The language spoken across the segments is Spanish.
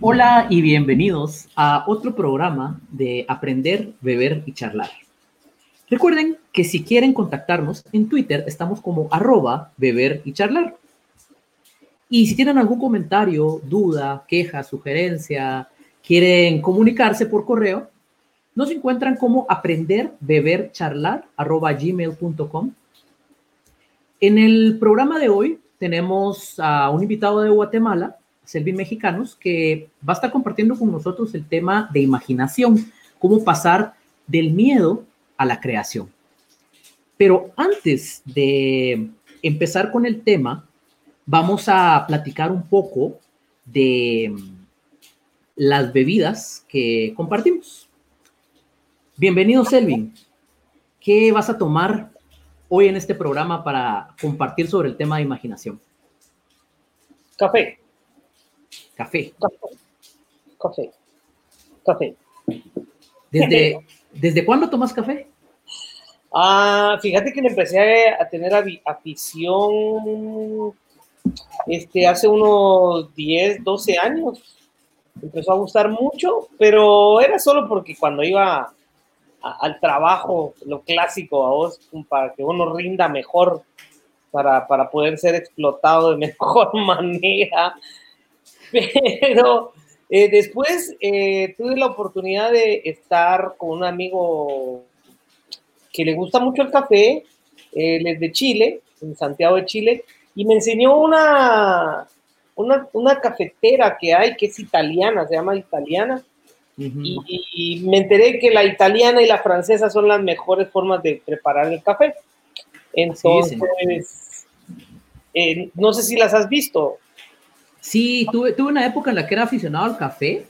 Hola y bienvenidos a otro programa de Aprender, Beber y Charlar. Recuerden que si quieren contactarnos en Twitter estamos como arroba beber y charlar. Y si tienen algún comentario, duda, queja, sugerencia, quieren comunicarse por correo, nos encuentran como aprender, beber, charlar, arroba gmail.com. En el programa de hoy tenemos a un invitado de Guatemala, Selvin Mexicanos, que va a estar compartiendo con nosotros el tema de imaginación, cómo pasar del miedo a la creación. Pero antes de empezar con el tema, vamos a platicar un poco de las bebidas que compartimos. Bienvenido, Selvin. ¿Qué vas a tomar hoy en este programa para compartir sobre el tema de imaginación? Café. Café. Café. Café. ¿Desde, ¿desde cuándo tomas café? Ah, fíjate que le empecé a, tener afición este, hace unos 10, 12 años. Empezó a gustar mucho, pero era solo porque cuando iba al trabajo, lo clásico a vos, para que uno rinda mejor, para, para poder ser explotado de mejor manera. Pero eh, después eh, tuve la oportunidad de estar con un amigo que le gusta mucho el café, él es de Chile, en Santiago de Chile, y me enseñó una, una, una cafetera que hay que es italiana, se llama italiana, y, me enteré que la italiana y la francesa son las mejores formas de preparar el café. Entonces, eh, no sé si las has visto. Sí, tuve, tuve una época en la que era aficionado al café.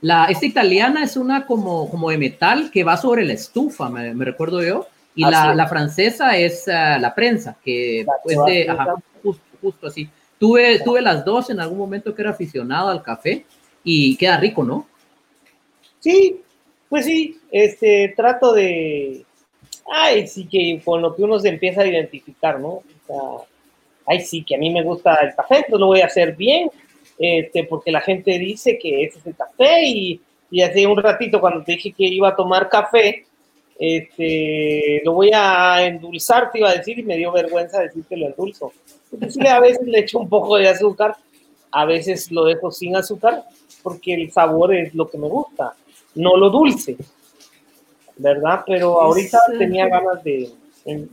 La, esta italiana es una como, como de metal que va sobre la estufa, me, recuerdo yo. Y la, la, francesa es ah, la prensa, que es de, justo, así. Tuve, tuve las dos en algún momento que era aficionado al café y queda rico, ¿no? Sí, pues sí, este, trato de, ay, sí que con lo que uno se empieza a identificar, ¿no? O sea, ay, sí que a mí me gusta el café, entonces lo voy a hacer bien, este, porque la gente dice que ese es el café y, y hace un ratito cuando te dije que iba a tomar café, este, lo voy a endulzar, te iba a decir, y me dio vergüenza decir que lo endulzo. Entonces a veces le echo un poco de azúcar, a veces lo dejo sin azúcar, porque el sabor es lo que me gusta no lo dulce, ¿verdad? Pero ahorita tenía ganas de...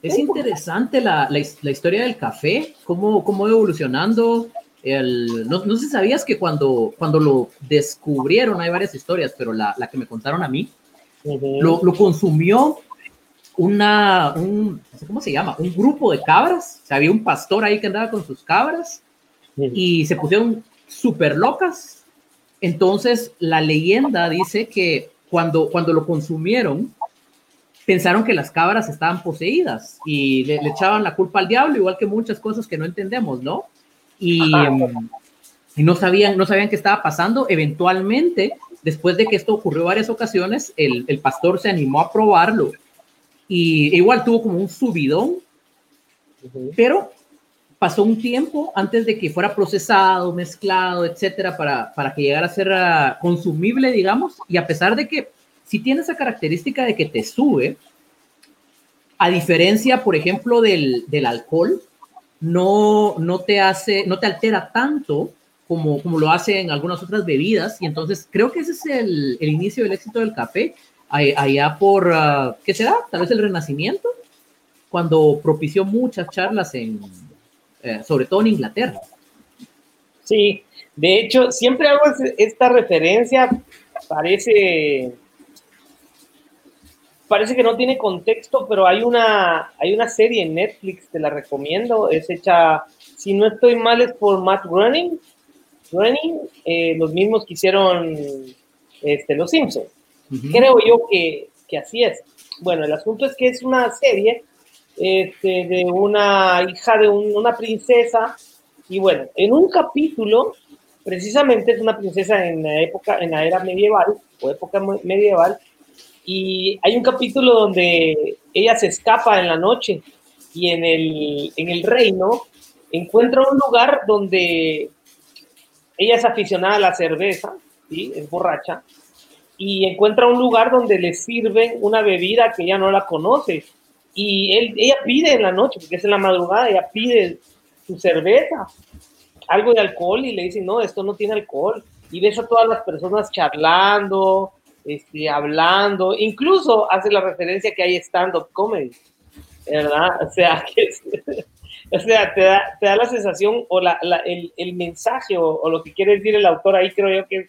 Es interesante la, la, historia del café, cómo, cómo evolucionando. El, no, no sé si sabías que cuando, cuando lo descubrieron, hay varias historias, pero la, la que me contaron a mí, lo, lo, consumió una, un, ¿cómo se llama? Un grupo de cabras. O sea, había un pastor ahí que andaba con sus cabras y se pusieron súper locas entonces, la leyenda dice que cuando, cuando lo consumieron, pensaron que las cabras estaban poseídas y le, echaban la culpa al diablo, igual que muchas cosas que no entendemos, ¿no? Y, em, y, no, sabían, no sabían qué estaba pasando. Eventualmente, después de que esto ocurrió varias ocasiones, el, el pastor se animó a probarlo y igual tuvo como un subidón, pero pasó un tiempo antes de que fuera procesado, mezclado, etcétera, para, para que llegara a ser ah, consumible, digamos. Y a pesar de que si tiene esa característica de que te sube, a diferencia, por ejemplo, del, del alcohol, no, no te hace, no te altera tanto como, como lo hace en algunas otras bebidas. Y entonces creo que ese es el, el inicio del éxito del café, allá por, uh, ¿qué será? Tal vez el Renacimiento, cuando propició muchas charlas en, eh, sobre todo en Inglaterra. Sí, de hecho, siempre hago esta referencia, parece, parece que no tiene contexto, pero hay una, hay una serie en Netflix, te la recomiendo, es hecha, si no estoy mal, es por Matt Groening, Groening eh, los mismos que hicieron este, Los Simpsons. Creo yo que, que así es. Bueno, el asunto es que es una serie este, de una hija de una princesa. Y bueno, en un capítulo, precisamente es una princesa en la época, en la era medieval o época medieval, y hay un capítulo donde ella se escapa en la noche y en el, en el reino encuentra un lugar donde ella es aficionada a la cerveza, ¿sí? es borracha, y encuentra un lugar donde le sirven una bebida que ella no la conoce. Y él, ella pide en la noche, porque es en la madrugada, ella pide su cerveza, algo de alcohol, y le dice, no, esto no tiene alcohol. Y ves a todas las personas charlando, este, hablando, incluso hace la referencia que hay stand-up comedy, ¿verdad? O sea, o sea te, da, te da la sensación o la, el, el, mensaje o, o, lo que quiere decir el autor ahí, creo yo que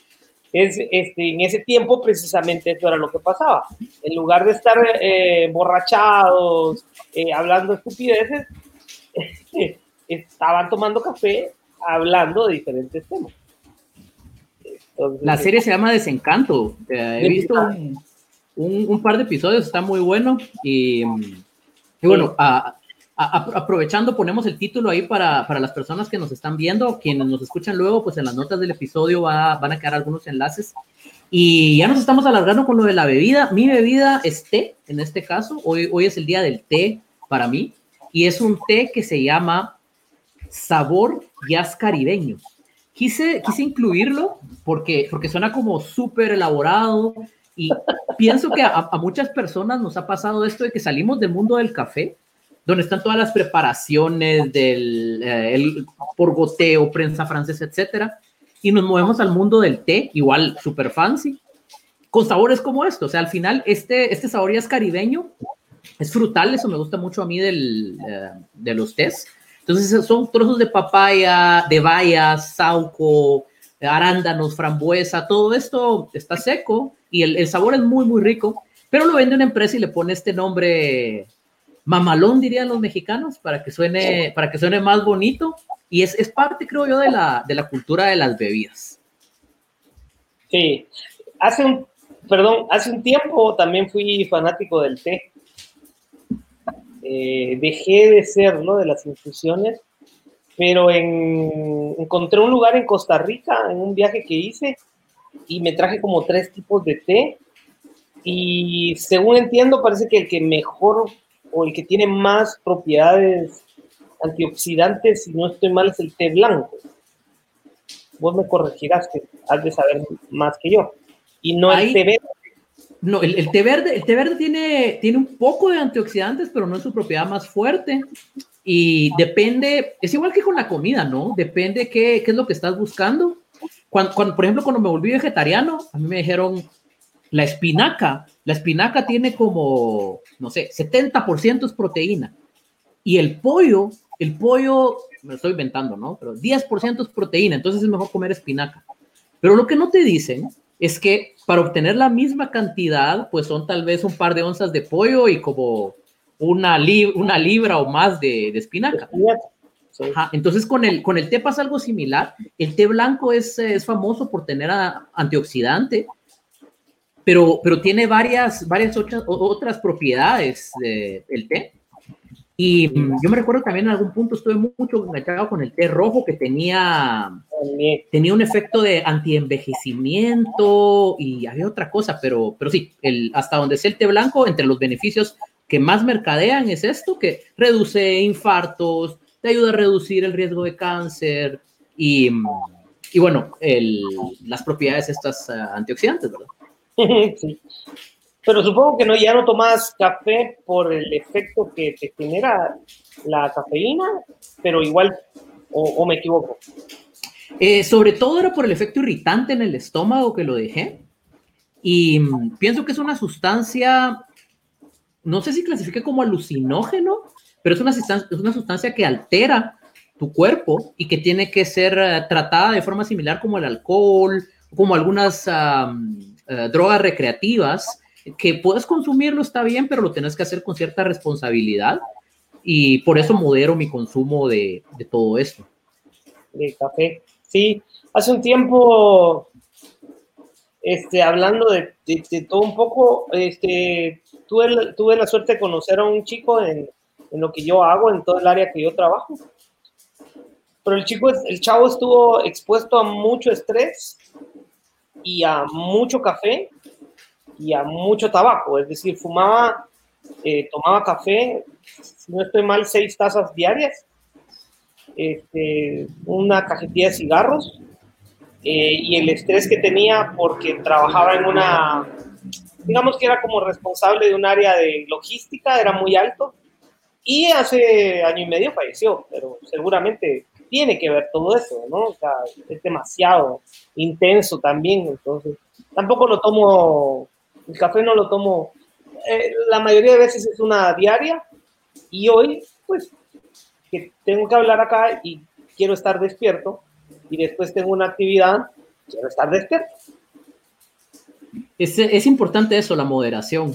es, este, en ese tiempo precisamente eso era lo que pasaba. En lugar de estar eh, borrachados, eh, hablando estupideces, estaban tomando café, hablando de diferentes temas. La serie se llama Desencanto. he visto un, un, par de episodios, está muy bueno. Y, y bueno, a, aprovechando, ponemos el título ahí para, para, las personas que nos están viendo, quienes nos escuchan luego, pues en las notas del episodio va, van a quedar algunos enlaces. Y ya nos estamos alargando con lo de la bebida. Mi bebida es té, en este caso. Hoy, hoy es el día del té para mí. Y es un té que se llama Sabor Jazz Caribeño. Quise, quise incluirlo porque, porque suena como súper elaborado y pienso que a, a muchas personas nos ha pasado esto de que salimos del mundo del café donde están todas las preparaciones del eh, el, por goteo, prensa francesa, etcétera, y nos movemos al mundo del té, igual super fancy, con sabores como esto. O sea, al final, este, este sabor ya es caribeño, es frutal, eso me gusta mucho a mí del, eh, de los tés. Entonces, son trozos de papaya, de bayas, sauco, arándanos, frambuesa, todo esto está seco y el, el sabor es muy, muy rico, pero lo vende una empresa y le pone este nombre mamalón, dirían los mexicanos, para que suene, para que suene más bonito. Y es, es parte, creo yo, de la, de la cultura de las bebidas. Sí, hace un, perdón, hace un tiempo también fui fanático del té. Eh, dejé de ser, ¿no? De las infusiones, pero en, encontré un lugar en Costa Rica, en un viaje que hice, y me traje como tres tipos de té. Y según entiendo, parece que el que mejor o el que tiene más propiedades antioxidantes, si no estoy mal, es el té blanco. Vos me corregirás que has de saber más que yo. Y no el té verde. No, el, té verde, el té verde tiene, tiene un poco de antioxidantes, pero no es su propiedad más fuerte. Y depende, es igual que con la comida, ¿no? Depende qué, qué es lo que estás buscando. Cuando, cuando, por ejemplo, cuando me volví vegetariano, a mí me dijeron, la espinaca, la espinaca tiene como, no sé, 70% es proteína. Y el pollo, el pollo, me lo estoy inventando, ¿no? Pero 10% es proteína, entonces es mejor comer espinaca. Pero lo que no te dicen es que para obtener la misma cantidad, pues son tal vez un par de onzas de pollo y como una, una libra o más de, de espinaca. entonces con el, con el té pasa algo similar. El té blanco es, es famoso por tener antioxidante pero, pero tiene varias, varias otras, otras propiedades del té. Y yo me recuerdo también en algún punto estuve mucho enganchado con el té rojo que tenía, tenía un efecto de antienvejecimiento y había otra cosa, pero, pero sí, el, hasta donde es el té blanco, entre los beneficios que más mercadean es esto, que reduce infartos, te ayuda a reducir el riesgo de cáncer y, y bueno, el, las propiedades estas uh, antioxidantes, ¿verdad? Pero supongo que no, ya no tomas café por el efecto que te genera la cafeína, pero igual, o, me equivoco. Eh, sobre todo era por el efecto irritante en el estómago que lo dejé. Y mm, pienso que es una sustancia, no sé si clasifique como alucinógeno, pero es una, sustancia, es una sustancia que altera tu cuerpo y que tiene que ser eh, tratada de forma similar como el alcohol, como algunas eh, drogas recreativas, que puedes consumirlo, está bien, pero lo tienes que hacer con cierta responsabilidad y por eso modero mi consumo de, de todo esto. De café. Sí, hace un tiempo, este, hablando de, de, todo un poco, este, tuve, tuve la suerte de conocer a un chico en, en lo que yo hago, en todo el área que yo trabajo. Pero el chico, el chavo estuvo expuesto a mucho estrés y a mucho café y a mucho tabaco, es decir, fumaba, eh, tomaba café, si no estoy mal, seis tazas diarias, este, una cajetilla de cigarros eh, y el estrés que tenía porque trabajaba en una, digamos que era como responsable de un área de logística, era muy alto. Y hace año y medio falleció, pero seguramente tiene que ver todo eso, ¿no? O sea, es demasiado intenso también, entonces tampoco lo tomo, el café no lo tomo, eh, la mayoría de veces es una diaria y hoy, pues, que tengo que hablar acá y quiero estar despierto y después tengo una actividad, quiero estar despierto. Es, es importante eso, la moderación.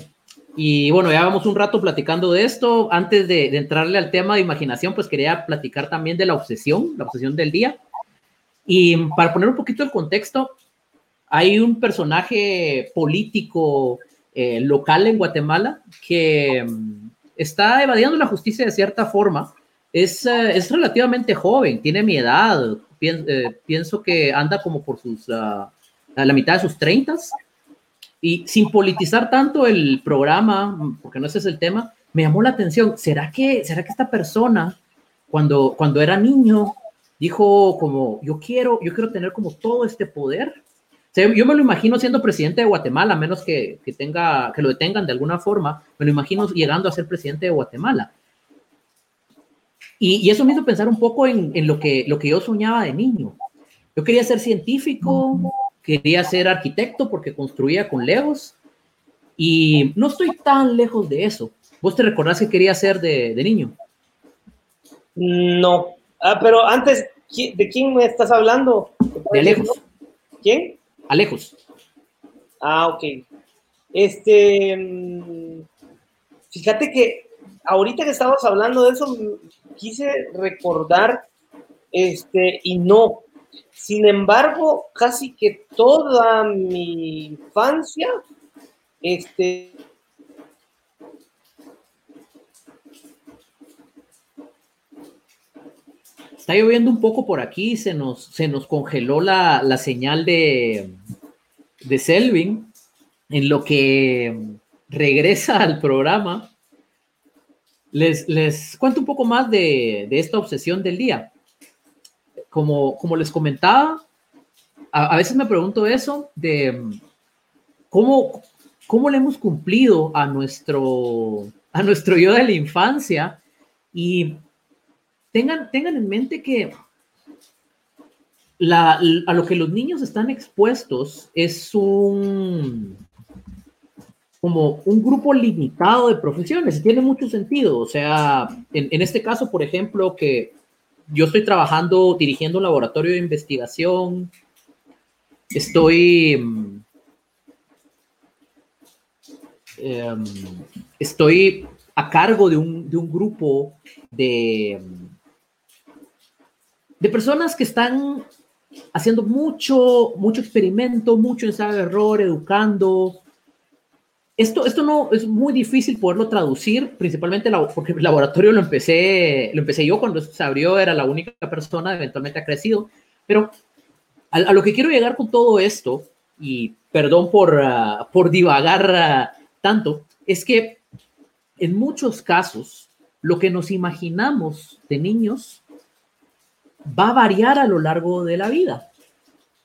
Y bueno, ya vamos un rato platicando de esto. Antes de, entrarle al tema de imaginación, pues quería platicar también de la obsesión, la obsesión del día. Y para poner un poquito el contexto, hay un personaje político eh, local en Guatemala que mm, está evadiendo la justicia de cierta forma. Es, eh, es relativamente joven, tiene mi edad. Eh, pienso que anda como por sus, ah, a la mitad de sus treintas y sin politizar tanto el programa, porque no ese es el tema, me llamó la atención. ¿Será que, será que esta persona, cuando, cuando era niño, dijo como, yo quiero, yo quiero tener como todo este poder? yo me lo imagino siendo presidente de Guatemala, a menos que, que, tenga, que lo detengan de alguna forma, me lo imagino llegando a ser presidente de Guatemala. Y, y eso me hizo pensar un poco en, en, lo, que, lo que yo soñaba de niño. Yo quería ser científico, quería ser arquitecto porque construía con Legos y no estoy tan lejos de eso. ¿Vos te recordás que quería ser de, niño? No, ah, pero antes, ¿de quién me estás hablando? De Alejos. ¿Quién? Alejos. Ah, ok. Este, mm, fíjate que ahorita que estábamos hablando de eso, quise recordar, este, y no, sin embargo, casi que toda mi infancia, este, Está lloviendo un poco por aquí, se nos, se nos congeló la, la señal de, de Selvin, en lo que regresa al programa. Les, cuento un poco más de, esta obsesión del día. Como, les comentaba, a, veces me pregunto eso de cómo, cómo le hemos cumplido a nuestro, a nuestro yo de la infancia y tengan, tengan en mente que a lo que los niños están expuestos es un como un grupo limitado de profesiones tiene mucho sentido. O sea, en, en este caso, por ejemplo, que yo estoy trabajando, dirigiendo un laboratorio de investigación, estoy, em, estoy a cargo de un, grupo de, de personas que están haciendo mucho, mucho experimento, mucho ensayo-error, educando, esto, esto no es muy difícil poderlo traducir, principalmente porque el laboratorio lo empecé, lo empecé yo cuando se abrió, era la única persona, eventualmente ha crecido, pero a, lo que quiero llegar con todo esto, y perdón por, ah, por divagar ah, tanto, es que en muchos casos lo que nos imaginamos de niños va a variar a lo largo de la vida.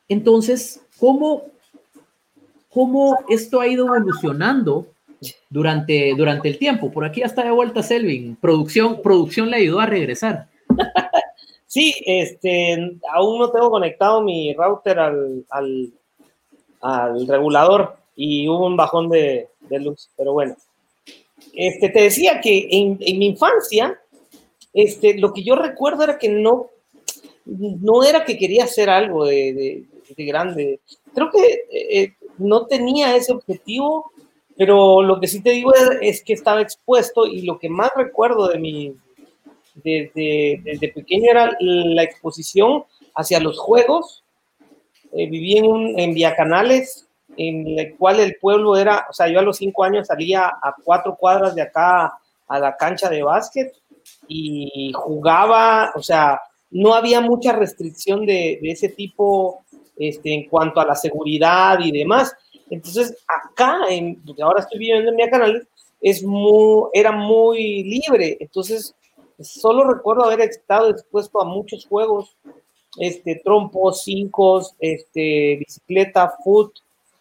Entonces, ¿cómo cómo esto ha ido evolucionando durante, durante el tiempo. Por aquí hasta de vuelta Selvin. Producción, producción le ayudó a regresar. Sí, este, aún no tengo conectado mi router al, al, regulador y hubo un bajón de, luz, pero bueno. Este, te decía que en, mi infancia, este, lo que yo recuerdo era que no, no era que quería hacer algo de, grande. Creo que eh, no tenía ese objetivo, pero lo que sí te digo es, que estaba expuesto y lo que más recuerdo de mi, desde, pequeño era la exposición hacia los juegos. Eh, viví en, un, en Canales, en el cual el pueblo era, o sea, yo a los cinco años salía a cuatro cuadras de acá a la cancha de básquet y jugaba, o sea, no había mucha restricción de, de ese tipo este, en cuanto a la seguridad y demás. Entonces, acá, en, ahora estoy viviendo en mi canal, es muy, era muy libre. Entonces, solo recuerdo haber estado expuesto a muchos juegos este, trompos, cinco, este, bicicleta, foot,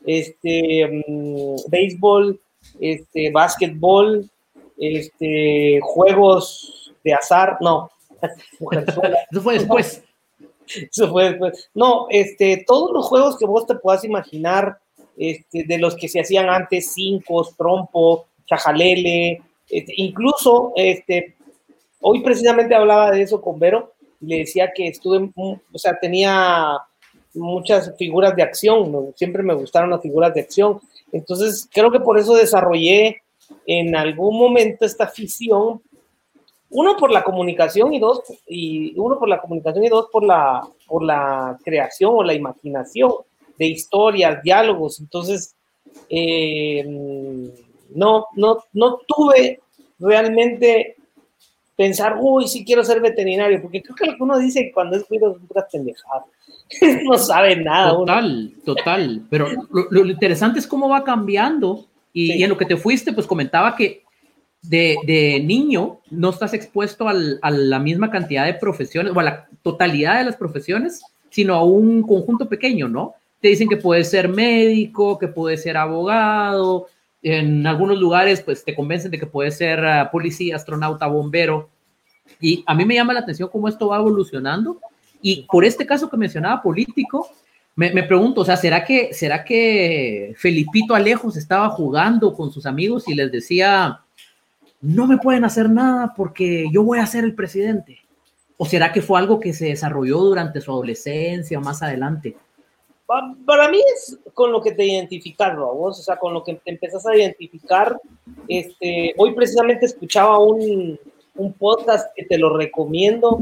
este, mm, béisbol, este, básquetbol, este, juegos de azar, no. Eso fue después. No, este, todos los juegos que vos te puedas imaginar, este, de los que se hacían antes, cinco, trompo, chajalele, este, incluso, este, hoy precisamente hablaba de eso con Vero, le decía que estuve, o sea, tenía muchas figuras de acción, siempre me gustaron las figuras de acción, entonces creo que por eso desarrollé en algún momento esta afición, uno por la comunicación y dos, y uno por la comunicación y dos por la, por la creación o la imaginación de historias, diálogos, entonces eh, no, no, no tuve realmente pensar, uy, sí quiero ser veterinario, porque creo que lo que uno dice cuando es cuido es puras pendejadas. no sabe nada. Total, total. Pero lo, interesante es cómo va cambiando. Y, en lo que te fuiste, pues comentaba que de, niño no estás expuesto al, a la misma cantidad de profesiones o a la totalidad de las profesiones, sino a un conjunto pequeño, ¿no? Te dicen que puedes ser médico, que puedes ser abogado, en algunos lugares, pues te convencen de que puedes ser ah, policía, astronauta, bombero. Y a mí me llama la atención cómo esto va evolucionando. Y por este caso que mencionaba político, me, me, pregunto, o sea, ¿será que, ¿será que Felipito Alejos estaba jugando con sus amigos y les decía, no me pueden hacer nada porque yo voy a ser el presidente? ¿O será que fue algo que se desarrolló durante su adolescencia o más adelante? Para mí es con lo que te identificas, vos, o sea, con lo que te empezás a identificar. Este, hoy precisamente escuchaba un, podcast que te lo recomiendo,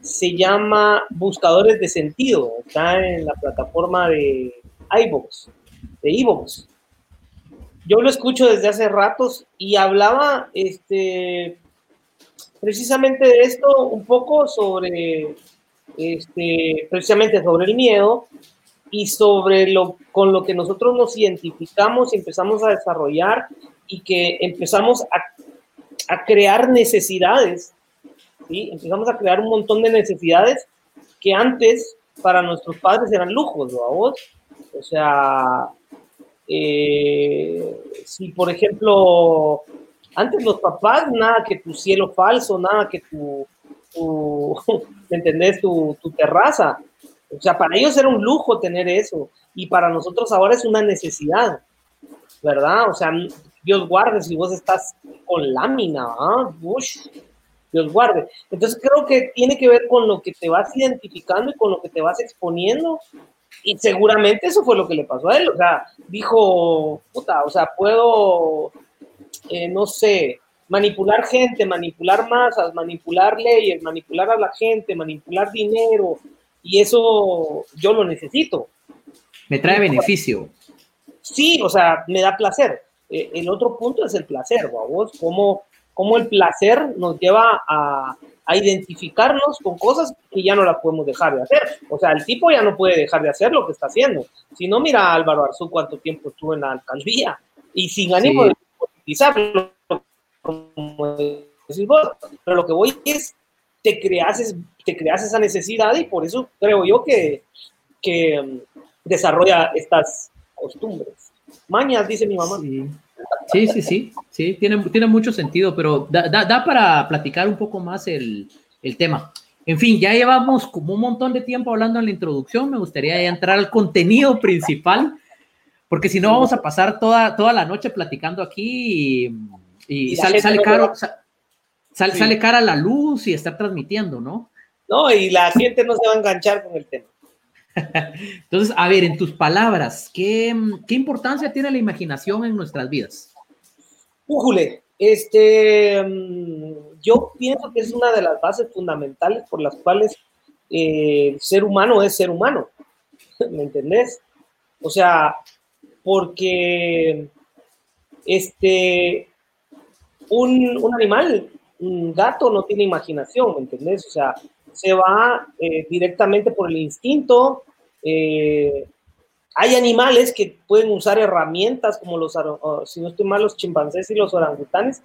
se llama Buscadores de Sentido, está en la plataforma de iVoox, de iVoox. Yo lo escucho desde hace ratos y hablaba este, precisamente de esto, un poco sobre, este, precisamente sobre el miedo, y sobre lo con lo que nosotros nos identificamos y empezamos a desarrollar y que empezamos a, a crear necesidades, ¿sí? Empezamos a crear un montón de necesidades que antes para nuestros padres eran lujos, ¿no? ¿Vos? O sea, eh, si por ejemplo, antes los papás, nada que tu cielo falso, nada que tu, tu ¿me entendés? Tu, tu terraza. O sea, para ellos era un lujo tener eso y para nosotros ahora es una necesidad, ¿verdad? O sea, Dios guarde si vos estás con lámina, ¿ah? Dios guarde. Entonces creo que tiene que ver con lo que te vas identificando y con lo que te vas exponiendo. Y seguramente eso fue lo que le pasó a él. O sea, dijo, puta, o sea, puedo, eh, no sé, manipular gente, manipular masas, manipular leyes, manipular a la gente, manipular dinero, y eso yo lo necesito. Me trae beneficio. Sí, o sea, me da placer. Eh, el otro punto es el placer, vos, cómo, cómo el placer nos lleva a, a, identificarnos con cosas que ya no las podemos dejar de hacer. O sea, el tipo ya no puede dejar de hacer lo que está haciendo. Si no, mira a Álvaro Arzú cuánto tiempo estuvo en la alcaldía y sin ánimo de politizarlo, como decís vos. Pero lo que voy es te creas, te creas esa necesidad y por eso creo yo que, que um, desarrolla estas costumbres. Mañas, dice mi mamá. Sí, sí, sí, sí, tiene, tiene mucho sentido, pero da, da, para platicar un poco más el, el, tema. En fin, ya llevamos como un montón de tiempo hablando en la introducción, me gustaría entrar al contenido principal, porque si no vamos a pasar toda, toda la noche platicando aquí y, y, sale, sale caro. Sale, cara a la luz y estar transmitiendo, ¿no? No, y la gente no se va a enganchar con el tema. Entonces, a ver, en tus palabras, ¿qué, ¿qué, importancia tiene la imaginación en nuestras vidas? Újule, este, mm, yo pienso que es una de las bases fundamentales por las cuales eh, el ser humano es ser humano. ¿Me entendés? O sea, porque este, un, un animal un gato no tiene imaginación, ¿me entendés? O sea, se va eh, directamente por el instinto. Eh, hay animales que pueden usar herramientas como los, si no estoy mal, los chimpancés y los orangutanes,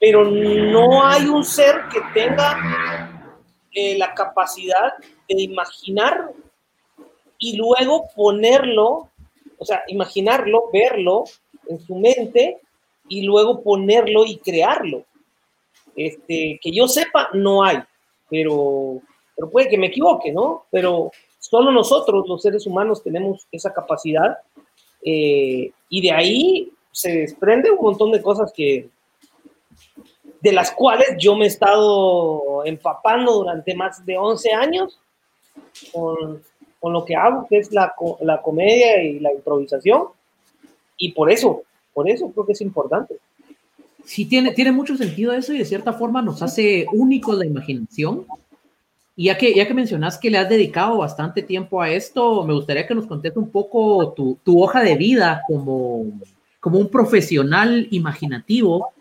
pero no hay un ser que tenga eh, la capacidad de imaginar y luego ponerlo, o sea, imaginarlo, verlo en su mente y luego ponerlo y crearlo. Este, que yo sepa, no hay, pero, pero puede que me equivoque, ¿no? Pero solo nosotros, los seres humanos, tenemos esa capacidad eh, y de ahí se desprende un montón de cosas que, de las cuales yo me he estado empapando durante más de 11 años con, con lo que hago, que es la, la, comedia y la improvisación. Y por eso, por eso creo que es importante. Sí, tiene, tiene mucho sentido eso y de cierta forma nos hace únicos la imaginación. Y ya que, ya que mencionas que le has dedicado bastante tiempo a esto, me gustaría que nos contes un poco tu, tu hoja de vida como, como un profesional imaginativo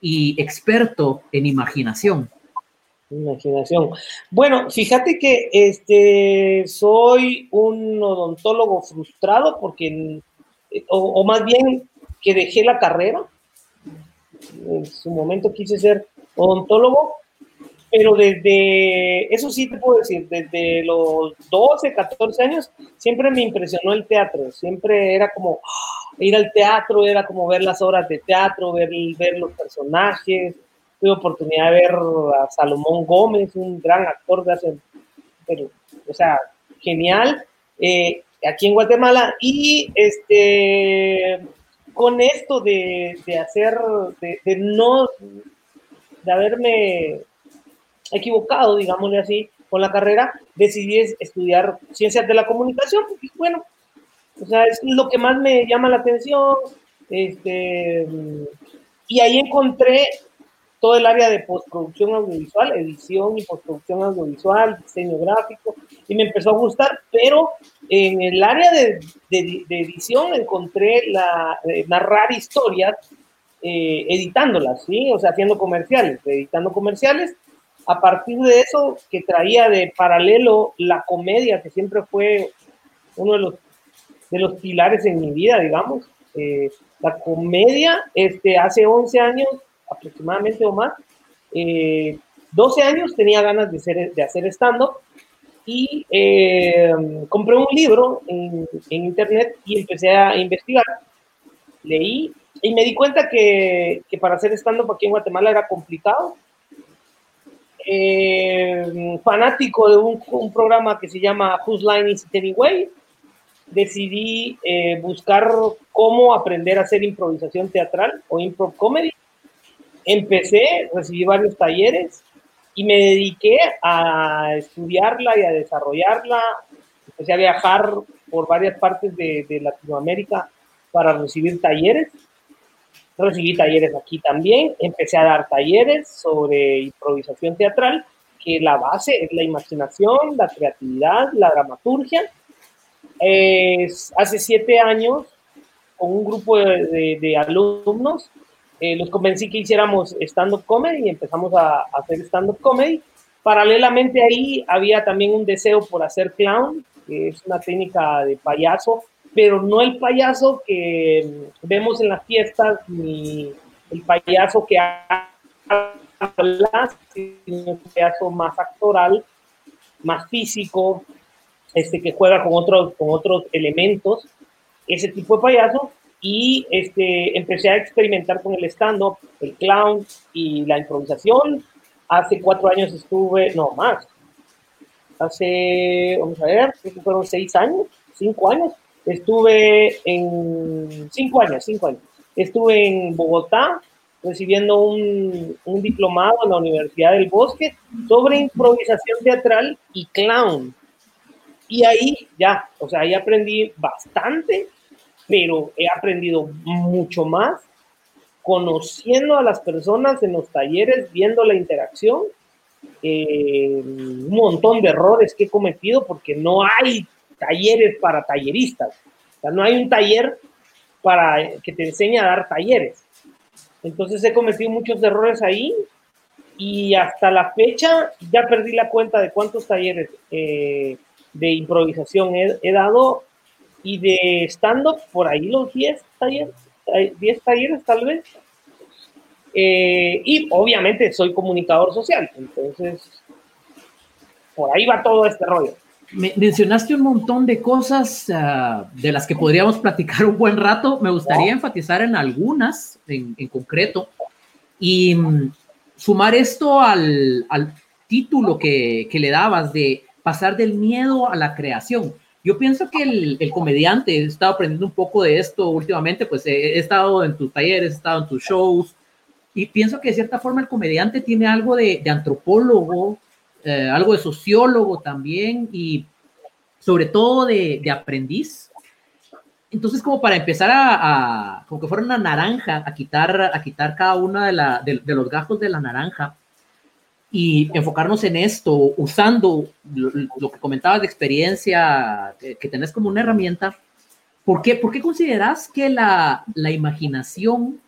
y experto en imaginación. Imaginación. Bueno, fíjate que este soy un odontólogo frustrado porque, o, más bien que dejé la carrera. En su momento quise ser odontólogo, pero desde, eso sí te puedo decir, desde los 12, 14 años, siempre me impresionó el teatro, siempre era como ah, ir al teatro, era como ver las obras de teatro, ver, ver los personajes, tuve oportunidad de ver a Salomón Gómez, un gran actor de hace, pero, o sea, genial, eh, aquí en Guatemala, y este, con esto de, de hacer, de, de no, de haberme equivocado, digámosle así, con la carrera, decidí estudiar ciencias de la comunicación, porque bueno, o sea, es lo que más me llama la atención, este, y ahí encontré todo el área de postproducción audiovisual, edición y postproducción audiovisual, diseño gráfico, y me empezó a gustar, pero en el área de, de, edición encontré la, eh, narrar historias eh, editándolas, ¿sí? O sea, haciendo comerciales, editando comerciales, a partir de eso que traía de paralelo la comedia, que siempre fue uno de los, de los pilares en mi vida, digamos. Eh, la comedia, este, hace 11 años aproximadamente o más, 12 eh, años tenía ganas de, ser, de hacer stand-up y eh, compré un libro en, en, internet y empecé a investigar. Leí y me di cuenta que, que para hacer stand-up aquí en Guatemala era complicado eh, fanático de un, programa que se llama Whose Line is It Anyway, decidí eh, buscar cómo aprender a hacer improvisación teatral o improv comedy. Empecé, recibí varios talleres y me dediqué a estudiarla y a desarrollarla. Empecé a viajar por varias partes de, de Latinoamérica para recibir talleres recibí talleres aquí también, empecé a dar talleres sobre improvisación teatral, que la base es la imaginación, la creatividad, la dramaturgia. hace siete años, con un grupo de, alumnos, eh, los convencí que hiciéramos stand-up comedy y empezamos a, a hacer stand-up comedy. Paralelamente ahí había también un deseo por hacer clown, que es una técnica de payaso pero no el payaso que vemos en las fiestas, ni el payaso que habla, sino un payaso más actoral, más físico, este, que juega con otros, con otros elementos, ese tipo de payaso, y este, empecé a experimentar con el stand-up, el clown y la improvisación. Hace cuatro años estuve, no más, hace, vamos a ver, fueron seis años, cinco años, Estuve en cinco años, cinco años. Estuve en Bogotá recibiendo un, un diplomado en la Universidad del Bosque sobre improvisación teatral y clown. Y ahí ya, o sea, ahí aprendí bastante, pero he aprendido mucho más conociendo a las personas en los talleres, viendo la interacción, eh, un montón de errores que he cometido porque no hay talleres para talleristas. O sea, no hay un taller para que te enseñe a dar talleres. Entonces he cometido muchos errores ahí y hasta la fecha ya perdí la cuenta de cuántos talleres eh, de improvisación he, dado y de stand-up por ahí los 10 talleres, 10 talleres tal vez. Eh, y obviamente soy comunicador social, entonces por ahí va todo este rollo. Mencionaste un montón de cosas ah, de las que podríamos platicar un buen rato. Me gustaría enfatizar en algunas en, en concreto y mm, sumar esto al, al título que, que, le dabas de pasar del miedo a la creación. Yo pienso que el, el, comediante, he estado aprendiendo un poco de esto últimamente, pues he, he estado en tus talleres, he estado en tus shows, y pienso que de cierta forma el comediante tiene algo de, de antropólogo, eh, algo de sociólogo también y sobre todo de, aprendiz. Entonces, como para empezar a, a, como que fuera una naranja, a quitar, a quitar cada uno de, la, de, los gajos de la naranja y enfocarnos en esto, usando lo, lo que comentabas de experiencia que, que, tenés como una herramienta, ¿por qué, por qué consideras que la, la imaginación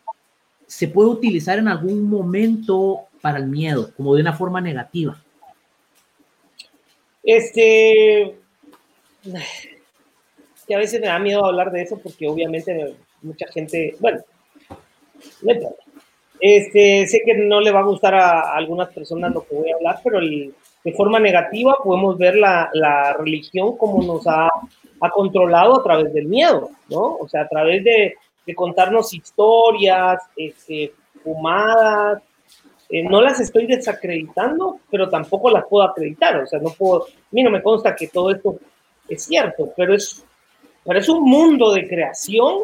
se puede utilizar en algún momento para el miedo, como de una forma negativa? Este, que a veces me da miedo hablar de eso porque obviamente mucha gente, bueno, no este, sé que no le va a gustar a, algunas personas lo que voy a hablar, pero el, de forma negativa podemos ver la, la religión como nos ha, ha, controlado a través del miedo, ¿no? O sea, a través de, de contarnos historias, este, fumadas, eh, no las estoy desacreditando, pero tampoco las puedo acreditar. O sea, no puedo, a mí no me consta que todo esto es cierto, pero es, pero es un mundo de creación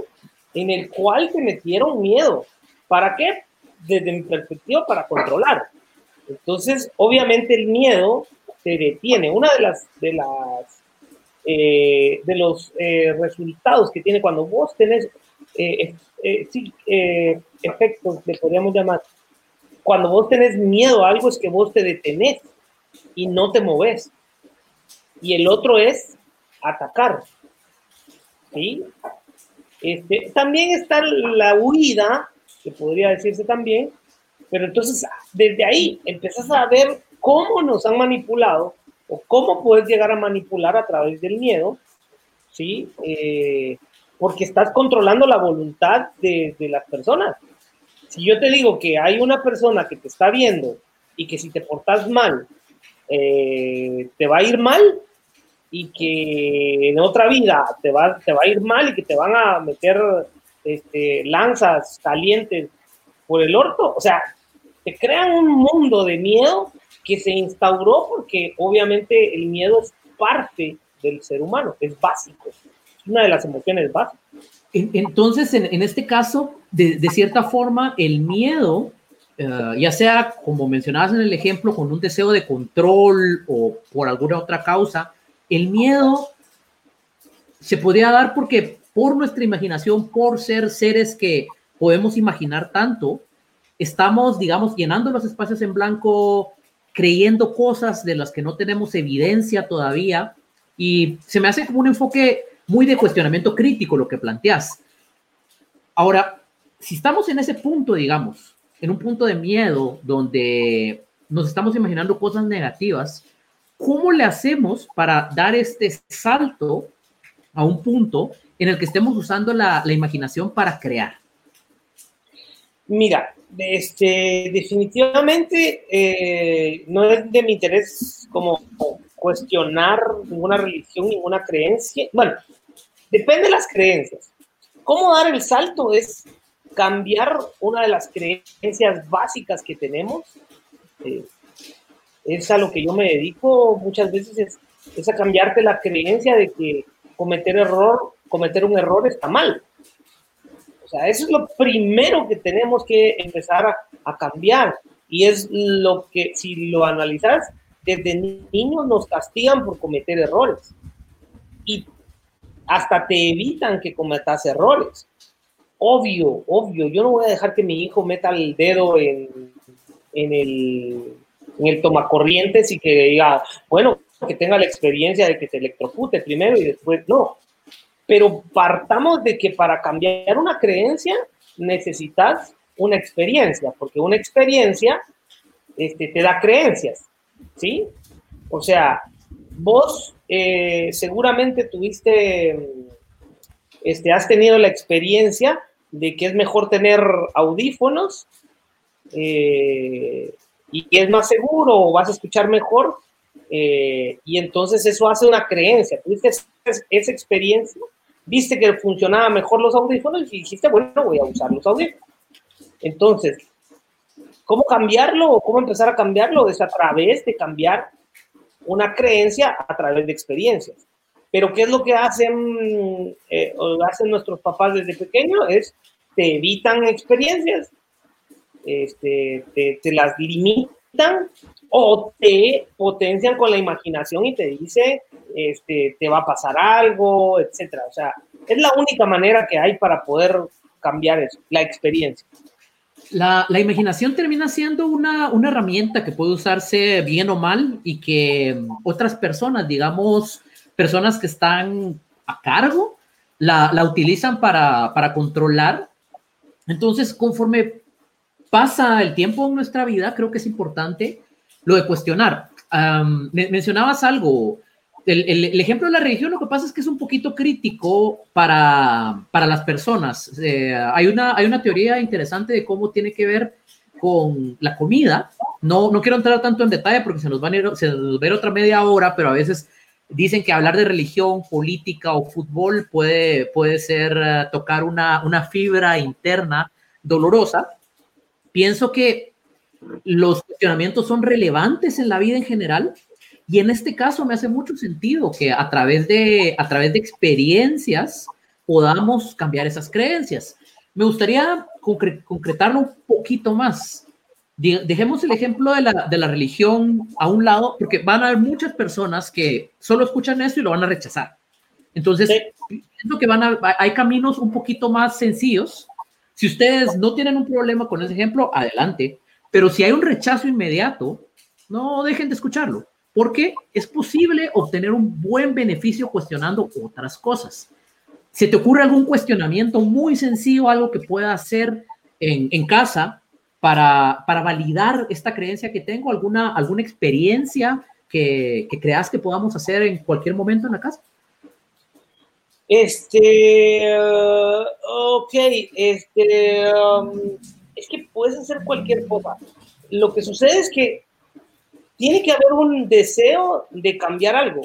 en el cual te metieron miedo. ¿Para qué? Desde mi perspectiva, para controlar. Entonces, obviamente el miedo te detiene. Una de las, de las, eh, de los eh, resultados que tiene cuando vos tenés, sí, efectos, le podríamos llamar, cuando vos tenés miedo a algo es que vos te detenés y no te moves. Y el otro es atacar. ¿Sí? Este, también está la huida, que podría decirse también, pero entonces desde ahí empezás a ver cómo nos han manipulado o cómo puedes llegar a manipular a través del miedo, ¿sí? Eh, porque estás controlando la voluntad de, de las personas. Si yo te digo que hay una persona que te está viendo y que si te portas mal, eh, te va a ir mal y que en otra vida te va, te va a ir mal y que te van a meter este, lanzas calientes por el orto, o sea, te crean un mundo de miedo que se instauró porque obviamente el miedo es parte del ser humano, es básico, es una de las emociones básicas. Entonces, en, en este caso, de, cierta forma, el miedo, uh, ya sea como mencionabas en el ejemplo, con un deseo de control o por alguna otra causa, el miedo se podría dar porque por nuestra imaginación, por ser seres que podemos imaginar tanto, estamos, digamos, llenando los espacios en blanco, creyendo cosas de las que no tenemos evidencia todavía, y se me hace como un enfoque muy de cuestionamiento crítico lo que planteas. Ahora, si estamos en ese punto, digamos, en un punto de miedo donde nos estamos imaginando cosas negativas, ¿cómo le hacemos para dar este salto a un punto en el que estemos usando la, la imaginación para crear? Mira, este, definitivamente eh, no es de mi interés como cuestionar ninguna religión, ninguna creencia. Bueno, depende de las creencias. ¿Cómo dar el salto? Es cambiar una de las creencias básicas que tenemos. Eh, es a lo que yo me dedico muchas veces, es, es, a cambiarte la creencia de que cometer error, cometer un error está mal. O sea, eso es lo primero que tenemos que empezar a, a cambiar. Y es lo que, si lo analizas, desde niños nos castigan por cometer errores y hasta te evitan que cometas errores. Obvio, obvio, yo no voy a dejar que mi hijo meta el dedo en, el, en el y que diga, bueno, que tenga la experiencia de que te electrocute primero y después no. Pero partamos de que para cambiar una creencia necesitas una experiencia, porque una experiencia este, te da creencias. ¿sí? O sea, vos eh, seguramente tuviste, este, has tenido la experiencia de que es mejor tener audífonos eh, y es más seguro o vas a escuchar mejor eh, y entonces eso hace una creencia. Tuviste esa experiencia, viste que funcionaba mejor los audífonos y dijiste, bueno, voy a usar los audífonos. Entonces, ¿cómo cambiarlo o cómo empezar a cambiarlo? Es a través de cambiar una creencia a través de experiencias. Pero ¿qué es lo que hacen, eh, hacen nuestros papás desde pequeños? Es te evitan experiencias, este, te, te, las limitan o te potencian con la imaginación y te dice, este, te va a pasar algo, etcétera. O sea, es la única manera que hay para poder cambiar eso, la experiencia. La, la, imaginación termina siendo una, una, herramienta que puede usarse bien o mal y que otras personas, digamos, personas que están a cargo, la, la utilizan para, para, controlar. Entonces, conforme pasa el tiempo en nuestra vida, creo que es importante lo de cuestionar. Um, mencionabas algo, el, el, ejemplo de la religión, lo que pasa es que es un poquito crítico para, para las personas. Eh, hay, una, hay una teoría interesante de cómo tiene que ver con la comida. No, no quiero entrar tanto en detalle porque se nos, van a ir, se nos va a ir otra media hora, pero a veces dicen que hablar de religión, política o fútbol puede, puede ser uh, tocar una, una fibra interna dolorosa. Pienso que los cuestionamientos son relevantes en la vida en general y en este caso me hace mucho sentido que a través de, a través de experiencias podamos cambiar esas creencias. Me gustaría concretarlo un poquito más. Dejemos el ejemplo de la, de la religión a un lado, porque van a haber muchas personas que solo escuchan esto y lo van a rechazar. Entonces, pienso que van a, hay caminos un poquito más sencillos. Si ustedes no tienen un problema con ese ejemplo, adelante. Pero si hay un rechazo inmediato, no dejen de escucharlo porque es posible obtener un buen beneficio cuestionando otras cosas. Si te ocurre algún cuestionamiento muy sencillo, algo que pueda hacer en, en casa para, para, validar esta creencia que tengo, alguna, alguna experiencia que, creas que podamos hacer en cualquier momento en la casa? Este, uh, ok, este, um, es que puedes hacer cualquier cosa. Lo que sucede es que tiene que haber un deseo de cambiar algo.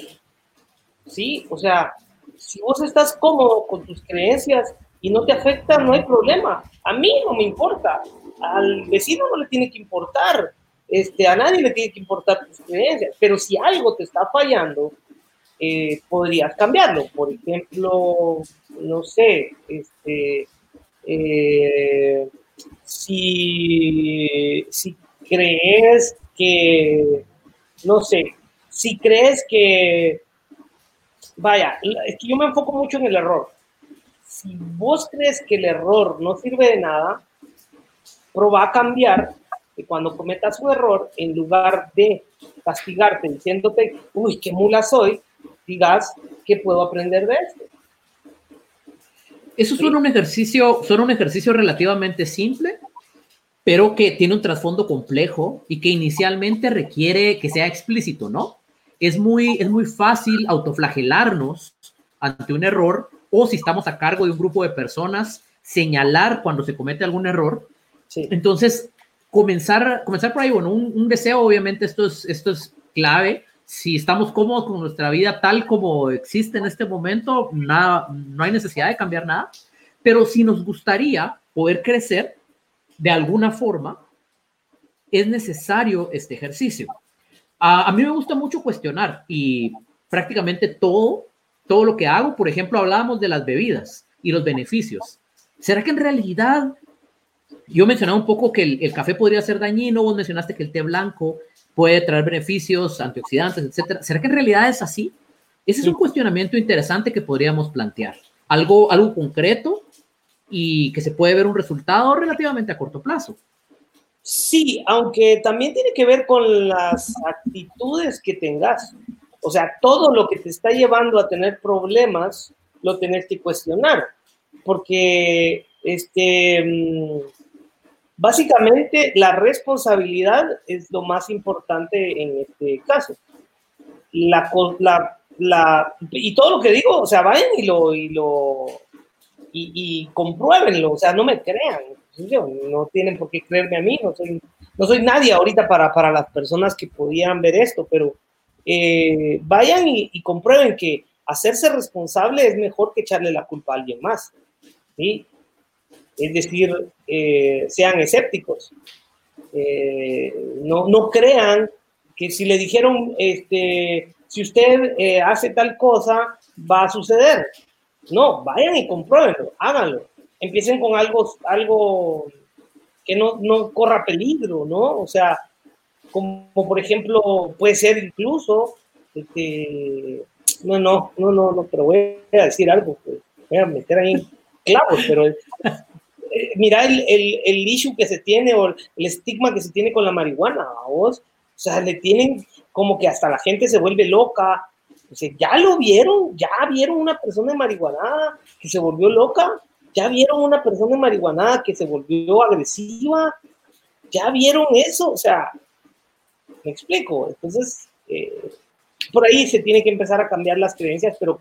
¿Sí? O sea, si vos estás cómodo con tus creencias y no te afecta, no hay problema. A mí no me importa. Al vecino no le tiene que importar. Este, a nadie le tiene que importar tus creencias. Pero si algo te está fallando, eh, podrías cambiarlo. Por ejemplo, no sé, este, eh, si, si crees que, no sé, si crees que, vaya, es que yo me enfoco mucho en el error. Si vos crees que el error no sirve de nada, proba a cambiar que cuando cometas un error, en lugar de castigarte diciéndote, uy, qué mula soy, digas, ¿qué puedo aprender de esto? Eso suena un ejercicio, son un ejercicio relativamente simple, pero que tiene un trasfondo complejo y que inicialmente requiere que sea explícito, ¿no? Es muy, es muy fácil autoflagelarnos ante un error o si estamos a cargo de un grupo de personas, señalar cuando se comete algún error. Entonces, comenzar, comenzar por ahí, bueno, un, un, deseo, obviamente esto es, esto es clave. Si estamos cómodos con nuestra vida tal como existe en este momento, nada, no hay necesidad de cambiar nada. Pero si nos gustaría poder crecer, de alguna forma, es necesario este ejercicio. A, a, mí me gusta mucho cuestionar y prácticamente todo, todo lo que hago, por ejemplo, hablábamos de las bebidas y los beneficios. ¿Será que en realidad, yo mencionaba un poco que el, el café podría ser dañino, vos mencionaste que el té blanco puede traer beneficios, antioxidantes, etcétera. ¿Será que en realidad es así? Ese es un cuestionamiento interesante que podríamos plantear. Algo, algo concreto y que se puede ver un resultado relativamente a corto plazo. Sí, aunque también tiene que ver con las actitudes que tengas. O sea, todo lo que te está llevando a tener problemas, lo tenés que cuestionar. Porque, este, mm, básicamente, la responsabilidad es lo más importante en este caso. Y todo lo que digo, o sea, vayan y lo, y lo, y, y compruébenlo, o sea, no me crean, no tienen por qué creerme a mí, no soy, no soy nadie ahorita para, para las personas que podían ver esto, pero eh, vayan y, comprueben que hacerse responsable es mejor que echarle la culpa a alguien más. ¿sí? Es decir, eh, sean escépticos. Eh, no, no crean que si le dijeron, este, si usted hace tal cosa, va a suceder. No, vayan y compruébenlo, háganlo. Empiecen con algo, algo que no, no corra peligro, ¿no? O sea, como por ejemplo, puede ser incluso, este, no, no, no, no, no, pero voy a decir algo, voy a meter ahí clavos, pero eh, mira el, el, el, issue que se tiene o el estigma que se tiene con la marihuana, vos, o sea, le tienen como que hasta la gente se vuelve loca, sea, ya lo vieron, ya vieron una persona marihuana que se volvió loca, ya vieron una persona marihuana que se volvió agresiva, ya vieron eso, o sea, me explico. Entonces, eh, por ahí se tiene que empezar a cambiar las creencias, pero,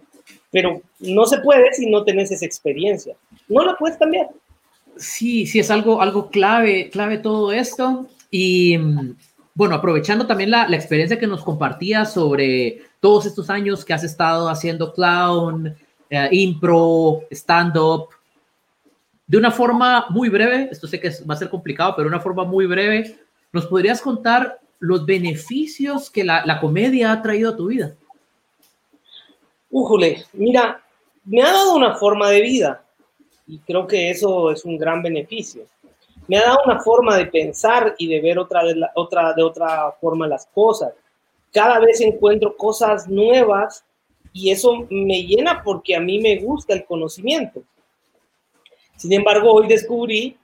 pero no se puede si no tenés esa experiencia. No la puedes cambiar. Sí, sí, es algo, algo clave, clave todo esto. Y bueno, aprovechando también la, la experiencia que nos compartías sobre todos estos años que has estado haciendo clown, eh, impro, stand-up, de una forma muy breve, esto sé que va a ser complicado, pero de una forma muy breve, ¿nos podrías contar los beneficios que la, comedia ha traído a tu vida? Újule, mira, me ha dado una forma de vida y creo que eso es un gran beneficio. Me ha dado una forma de pensar y de ver otra de, otra, de otra forma las cosas. Cada vez encuentro cosas nuevas y eso me llena porque a mí me gusta el conocimiento. Sin embargo, hoy descubrí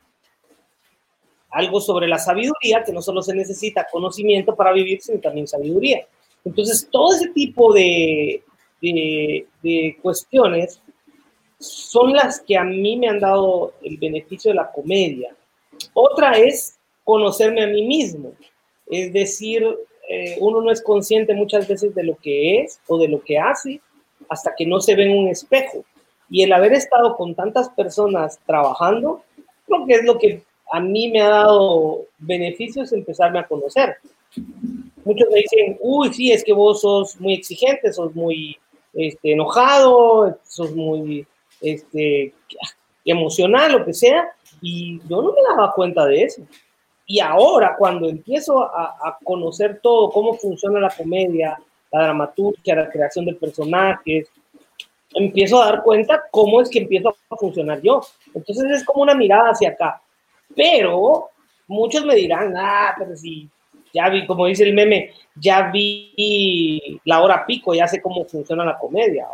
algo sobre la sabiduría, que no solo se necesita conocimiento para vivir, sino también sabiduría. Entonces, todo ese tipo de, de, cuestiones son las que a mí me han dado el beneficio de la comedia. Otra es conocerme a mí mismo, es decir, eh, uno no es consciente muchas veces de lo que es o de lo que hace hasta que no se ve en un espejo. Y el haber estado con tantas personas trabajando, creo que es lo que a mí me ha dado beneficios empezarme a conocer. Muchos me dicen, uy, sí, es que vos sos muy exigente, sos muy este, enojado, sos muy este, emocional, lo que sea, y yo no me daba cuenta de eso. Y ahora, cuando empiezo a, a conocer todo, cómo funciona la comedia, la dramaturgia, la creación de personajes, empiezo a dar cuenta cómo es que empiezo a funcionar yo. Entonces es como una mirada hacia acá. Pero muchos me dirán, ah, pero si ya vi, como dice el meme, ya vi la hora pico, ya sé cómo funciona la comedia.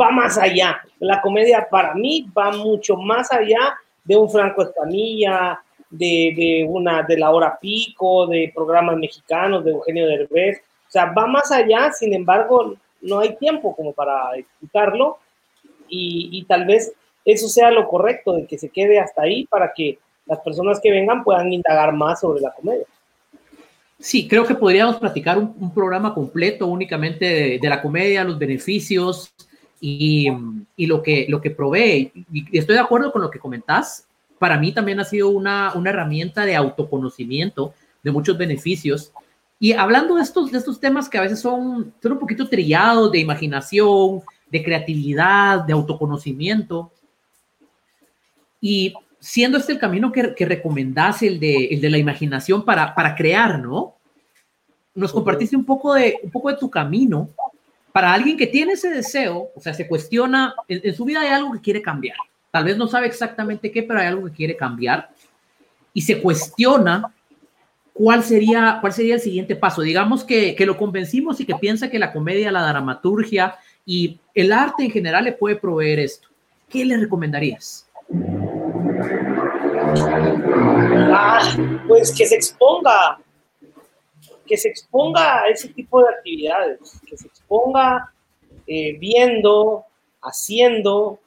Va más allá. La comedia para mí va mucho más allá de un Franco Escamilla, de, una, de la hora pico, de programas mexicanos, de Eugenio Derbez. O sea, va más allá, sin embargo, no hay tiempo como para explicarlo y tal vez eso sea lo correcto, de que se quede hasta ahí para que las personas que vengan puedan indagar más sobre la comedia. Sí, creo que podríamos platicar un, programa completo únicamente de, la comedia, los beneficios y, y, lo, que, lo que provee. Y estoy de acuerdo con lo que comentás. Para mí también ha sido una, una herramienta de autoconocimiento, de muchos beneficios. Y hablando de estos, de estos temas que a veces son, son un poquito trillados, de imaginación, de creatividad, de autoconocimiento, y siendo este el camino que, que recomendás, el de, el de la imaginación para, para crear, ¿no? Nos compartiste un poco, de, un poco de tu camino para alguien que tiene ese deseo, o sea, se cuestiona, en, su vida hay algo que quiere cambiar. Tal vez no sabe exactamente qué, pero hay algo que quiere cambiar. Y se cuestiona cuál sería, cuál sería el siguiente paso. Digamos que, que lo convencimos y que piensa que la comedia, la dramaturgia y el arte en general le puede proveer esto. ¿Qué le recomendarías? Ah, pues que se exponga, que se exponga a ese tipo de actividades, que se exponga eh, viendo, haciendo,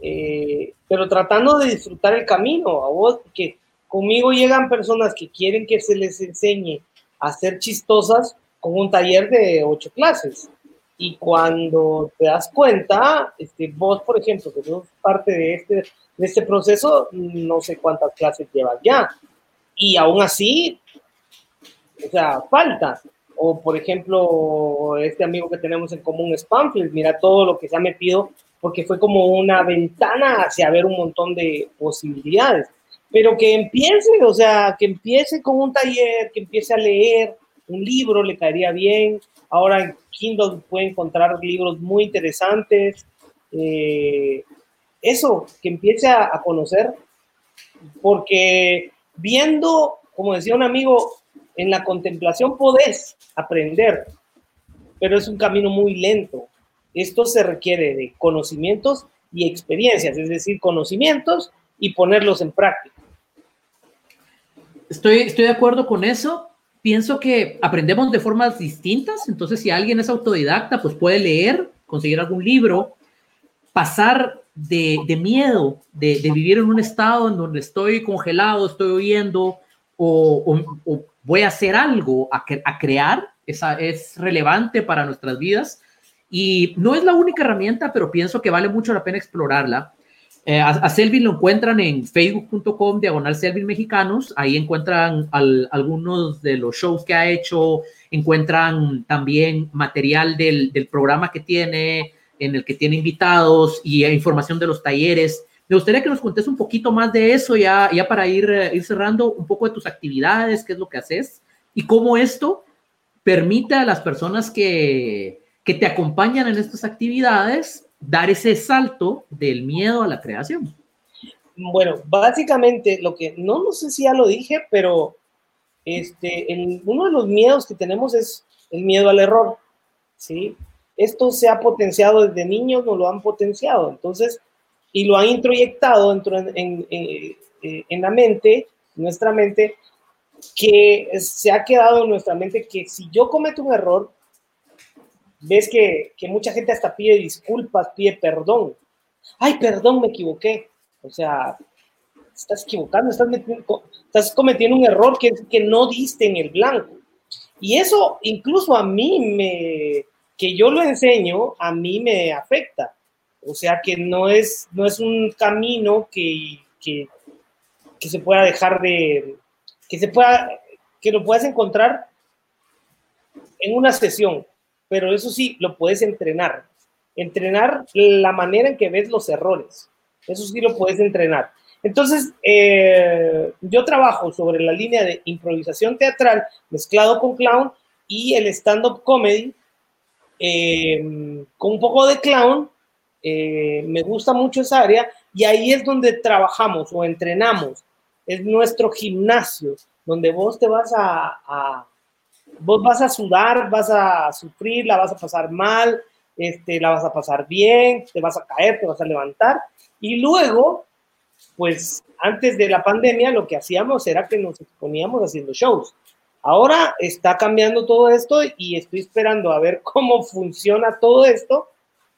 eh, pero tratando de disfrutar el camino. A vos, que conmigo llegan personas que quieren que se les enseñe a ser chistosas con un taller de ocho clases. Y cuando te das cuenta, este, vos, por ejemplo, que sos parte de este, de este proceso, no sé cuántas clases llevas ya. Y aún así, o sea, falta. o por ejemplo, este amigo que tenemos en común, Spamflet, mira todo lo que se ha metido, porque fue como una ventana hacia ver un montón de posibilidades. Pero que empiece, o sea, que empiece con un taller, que empiece a leer un libro, le caería bien. Ahora en Kindle puede encontrar libros muy interesantes. Eh, eso, que empiece a, a conocer, porque viendo, como decía un amigo, en la contemplación podés aprender, pero es un camino muy lento. Esto se requiere de conocimientos y experiencias, es decir, conocimientos y ponerlos en práctica. Estoy, estoy de acuerdo con eso. Pienso que aprendemos de formas distintas, entonces si alguien es autodidacta, pues puede leer, conseguir algún libro, pasar de, de miedo, de, de, vivir en un estado en donde estoy congelado, estoy oyendo o, o, o voy a hacer algo, a, a crear, esa es relevante para nuestras vidas. Y no es la única herramienta, pero pienso que vale mucho la pena explorarla. Eh, a, a, Selvin lo encuentran en facebook.com diagonal Selvin Mexicanos. Ahí encuentran al, algunos de los shows que ha hecho, encuentran también material del, del, programa que tiene, en el que tiene invitados y información de los talleres. Me gustaría que nos contes un poquito más de eso, ya, ya para ir, eh, ir cerrando un poco de tus actividades, qué es lo que haces y cómo esto permite a las personas que, que te acompañan en estas actividades dar ese salto del miedo a la creación. Bueno, básicamente lo que, no, no sé si ya lo dije, pero este, el, uno de los miedos que tenemos es el miedo al error, ¿sí? Esto se ha potenciado desde niños, nos lo han potenciado, entonces, y lo han introyectado en, en la mente, nuestra mente, que se ha quedado en nuestra mente que si yo cometo un error, ves que, que, mucha gente hasta pide disculpas, pide perdón. Ay, perdón, me equivoqué. O sea, estás equivocando, estás, metiendo, estás cometiendo un error que, que no diste en el blanco. Y eso incluso a mí me, que yo lo enseño, a mí me afecta. O sea que no es, no es un camino que, que, que se pueda dejar de, que se pueda, que lo puedas encontrar en una sesión, pero eso sí, lo puedes entrenar. Entrenar la manera en que ves los errores. Eso sí lo puedes entrenar. Entonces, eh, yo trabajo sobre la línea de improvisación teatral mezclado con clown y el stand-up comedy eh, con un poco de clown. Eh, me gusta mucho esa área y ahí es donde trabajamos o entrenamos es nuestro gimnasio, donde vos te vas a, a, vos vas a sudar, vas a sufrir, la vas a pasar mal, este, la vas a pasar bien, te vas a caer, te vas a levantar. Y luego, pues antes de la pandemia, lo que hacíamos era que nos exponíamos haciendo shows. Ahora está cambiando todo esto y estoy esperando a ver cómo funciona todo esto,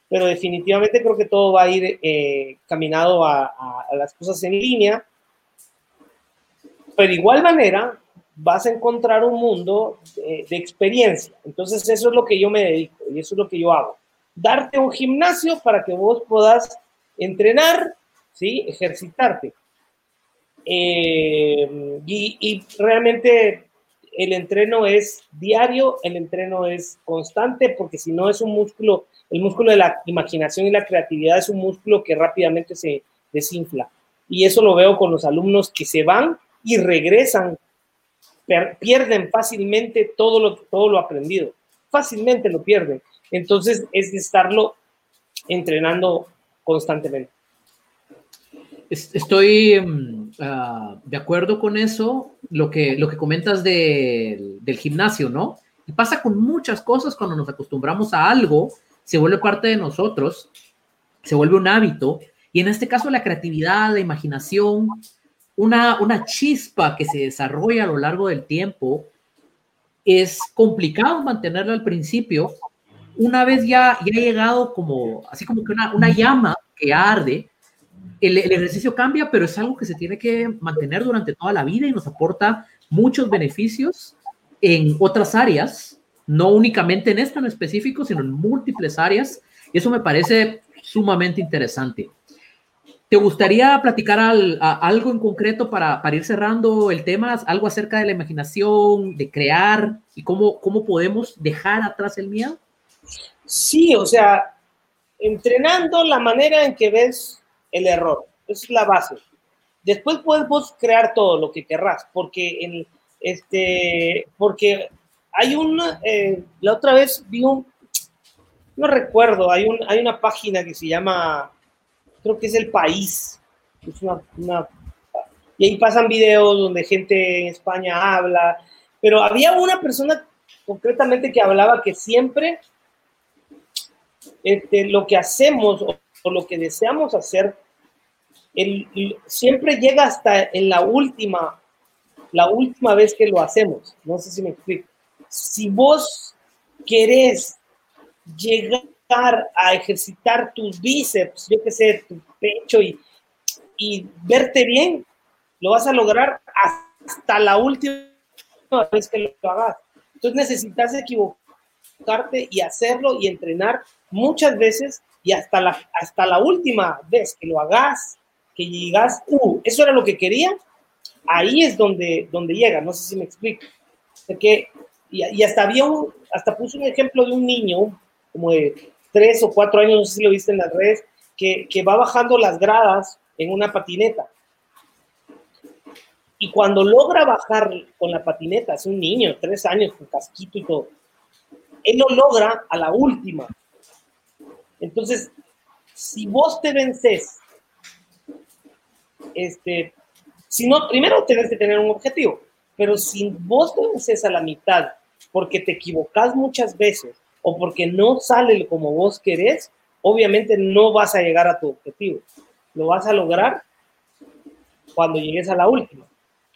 pero definitivamente creo que todo va a ir eh, caminado a, a, a las cosas en línea pero de igual manera vas a encontrar un mundo de, de, experiencia. Entonces eso es lo que yo me dedico y eso es lo que yo hago. Darte un gimnasio para que vos puedas entrenar, ¿sí? ejercitarte. Eh, y, y realmente el entreno es diario, el entreno es constante, porque si no es un músculo, el músculo de la imaginación y la creatividad es un músculo que rápidamente se desinfla. Y eso lo veo con los alumnos que se van y regresan, pierden fácilmente todo lo, todo lo aprendido, fácilmente lo pierden. Entonces es de estarlo entrenando constantemente. Estoy uh, de acuerdo con eso, lo que, lo que comentas de, del gimnasio, ¿no? Y pasa con muchas cosas cuando nos acostumbramos a algo, se vuelve parte de nosotros, se vuelve un hábito, y en este caso la creatividad, la imaginación, una, una chispa que se desarrolla a lo largo del tiempo, es complicado mantenerla al principio. Una vez ya, ya llegado como, así como que una, una llama que arde, el, el, ejercicio cambia, pero es algo que se tiene que mantener durante toda la vida y nos aporta muchos beneficios en otras áreas, no únicamente en esta en específico, sino en múltiples áreas. Y eso me parece sumamente interesante. ¿Te gustaría platicar algo en concreto para, para, ir cerrando el tema? Algo acerca de la imaginación, de crear y cómo, podemos dejar atrás el miedo? Sí, o sea, entrenando la manera en que ves el error. Es la base. Después puedes crear todo lo que querrás, porque, este, porque hay una, eh, la otra vez vi un, no recuerdo, hay, un, hay una página que se llama, creo que es El País, y ahí pasan videos donde gente en España habla, pero había una persona concretamente que hablaba que siempre este, lo que hacemos o, lo que deseamos hacer siempre llega hasta en la última, la última vez que lo hacemos. No sé si me explico. Si vos querés llegar a ejercitar tus bíceps, yo qué sé, tu pecho y, y verte bien, lo vas a lograr hasta la última vez que lo hagas. Entonces necesitas equivocarte y hacerlo y entrenar muchas veces y hasta la, hasta la última vez que lo hagas, que llegas, uh, eso era lo que quería, ahí es donde, donde llega, no sé si me explico. Que, y, y, hasta había un, hasta puse un ejemplo de un niño, como de tres o cuatro años, no sé si lo viste en las redes, que, va bajando las gradas en una patineta. Y cuando logra bajar con la patineta, es un niño, tres años, con casquito y todo, él lo logra a la última. Entonces, si vos te vences este, si no, primero tenés que tener un objetivo, pero si vos te vences a la mitad porque te equivocas muchas veces o porque no sale como vos querés, obviamente no vas a llegar a tu objetivo. Lo vas a lograr cuando llegues a la última.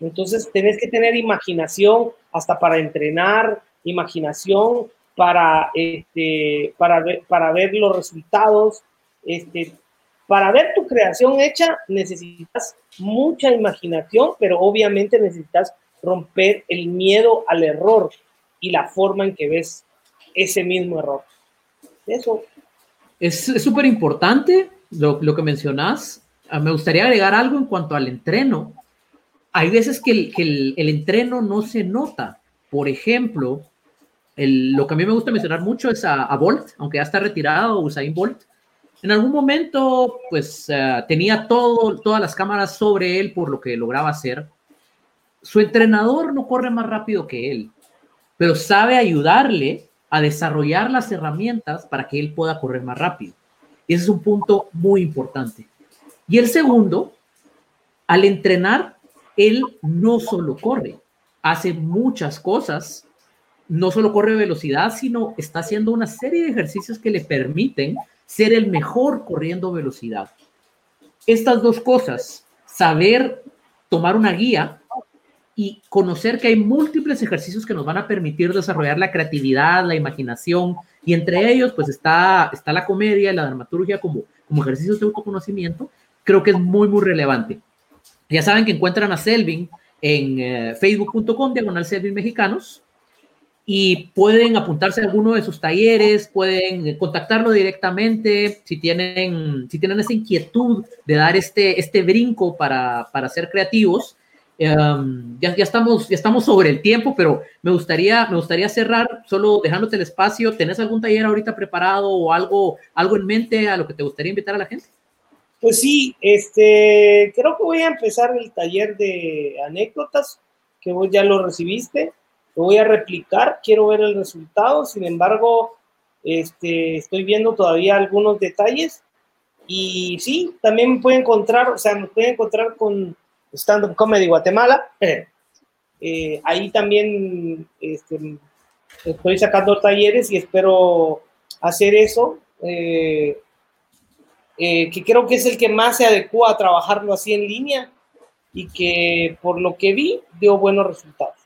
Entonces tenés que tener imaginación hasta para entrenar, imaginación para, este, para, ver, para ver los resultados, este, para ver tu creación hecha necesitas mucha imaginación, pero obviamente necesitas romper el miedo al error y la forma en que ves ese mismo error. Eso. Es súper importante lo, lo, que mencionas. Ah, me gustaría agregar algo en cuanto al entreno. Hay veces que el, que el, entreno no se nota. Por ejemplo, el, lo que a mí me gusta mencionar mucho es a, a Bolt, aunque ya está retirado, Usain Bolt en algún momento, pues eh, tenía todo, todas las cámaras sobre él por lo que lograba hacer. Su entrenador no corre más rápido que él, pero sabe ayudarle a desarrollar las herramientas para que él pueda correr más rápido. Ese es un punto muy importante. Y el segundo, al entrenar, él no solo corre, hace muchas cosas. No solo corre velocidad, sino está haciendo una serie de ejercicios que le permiten ser el mejor corriendo velocidad. Estas dos cosas, saber tomar una guía y conocer que hay múltiples ejercicios que nos van a permitir desarrollar la creatividad, la imaginación, y entre ellos pues está, está la comedia y la dramaturgia como, como ejercicios de autoconocimiento, creo que es muy, muy relevante. Ya saben que encuentran a Selvin en eh, facebook.com, diagonal Selvin Mexicanos, y pueden apuntarse a alguno de sus talleres, pueden contactarlo directamente si tienen, si tienen esa inquietud de dar este, este brinco para, para ser creativos. Em, ya, ya, estamos, ya estamos sobre el tiempo, pero me gustaría, me gustaría cerrar solo dejándote el espacio. ¿Tenés algún taller ahorita preparado o algo, algo en mente a lo que te gustaría invitar a la gente? Pues sí, este, creo que voy a empezar el taller de anécdotas, que vos ya lo recibiste lo voy a replicar, quiero ver el resultado, sin embargo, este, estoy viendo todavía algunos detalles y sí, también me puede encontrar, o sea, me puede encontrar con Stand Up Comedy Guatemala. Eh, ahí también este, estoy sacando talleres y espero hacer eso, eh, eh, que creo que es el que más se adecua a trabajarlo así en línea y que por lo que vi dio buenos resultados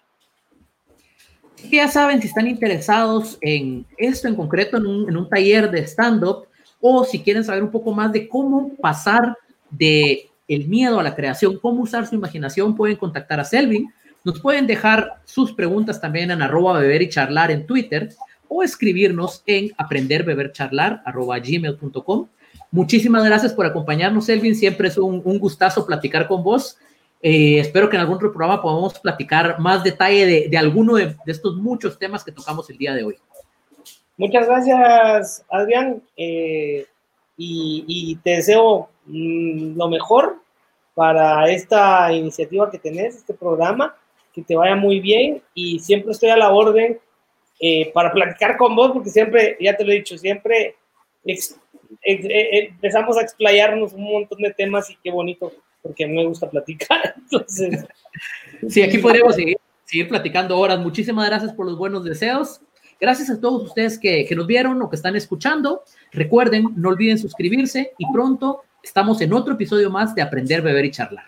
ya saben si están interesados en esto en concreto, en un, taller de stand-up, o si quieren saber un poco más de cómo pasar de el miedo a la creación, cómo usar su imaginación, pueden contactar a Selvin. Nos pueden dejar sus preguntas también en arroba beber y charlar en Twitter o escribirnos en aprenderbebercharlar arroba gmail.com. Muchísimas gracias por acompañarnos, Elvin. Siempre es un, gustazo platicar con vos. Eh, espero que en algún otro programa podamos platicar más detalle de, alguno de, estos muchos temas que tocamos el día de hoy. Muchas gracias, Adrián. Eh, y, te deseo mm, lo mejor para esta iniciativa que tenés, este programa, que te vaya muy bien y siempre estoy a la orden eh, para platicar con vos, porque siempre, ya te lo he dicho, siempre empezamos a explayarnos un montón de temas y qué bonito, porque me gusta platicar. Entonces, sí, aquí podríamos seguir, seguir platicando horas. Muchísimas gracias por los buenos deseos. Gracias a todos ustedes que, que nos vieron o que están escuchando. Recuerden, no olviden suscribirse y pronto estamos en otro episodio más de Aprender, Beber y Charlar.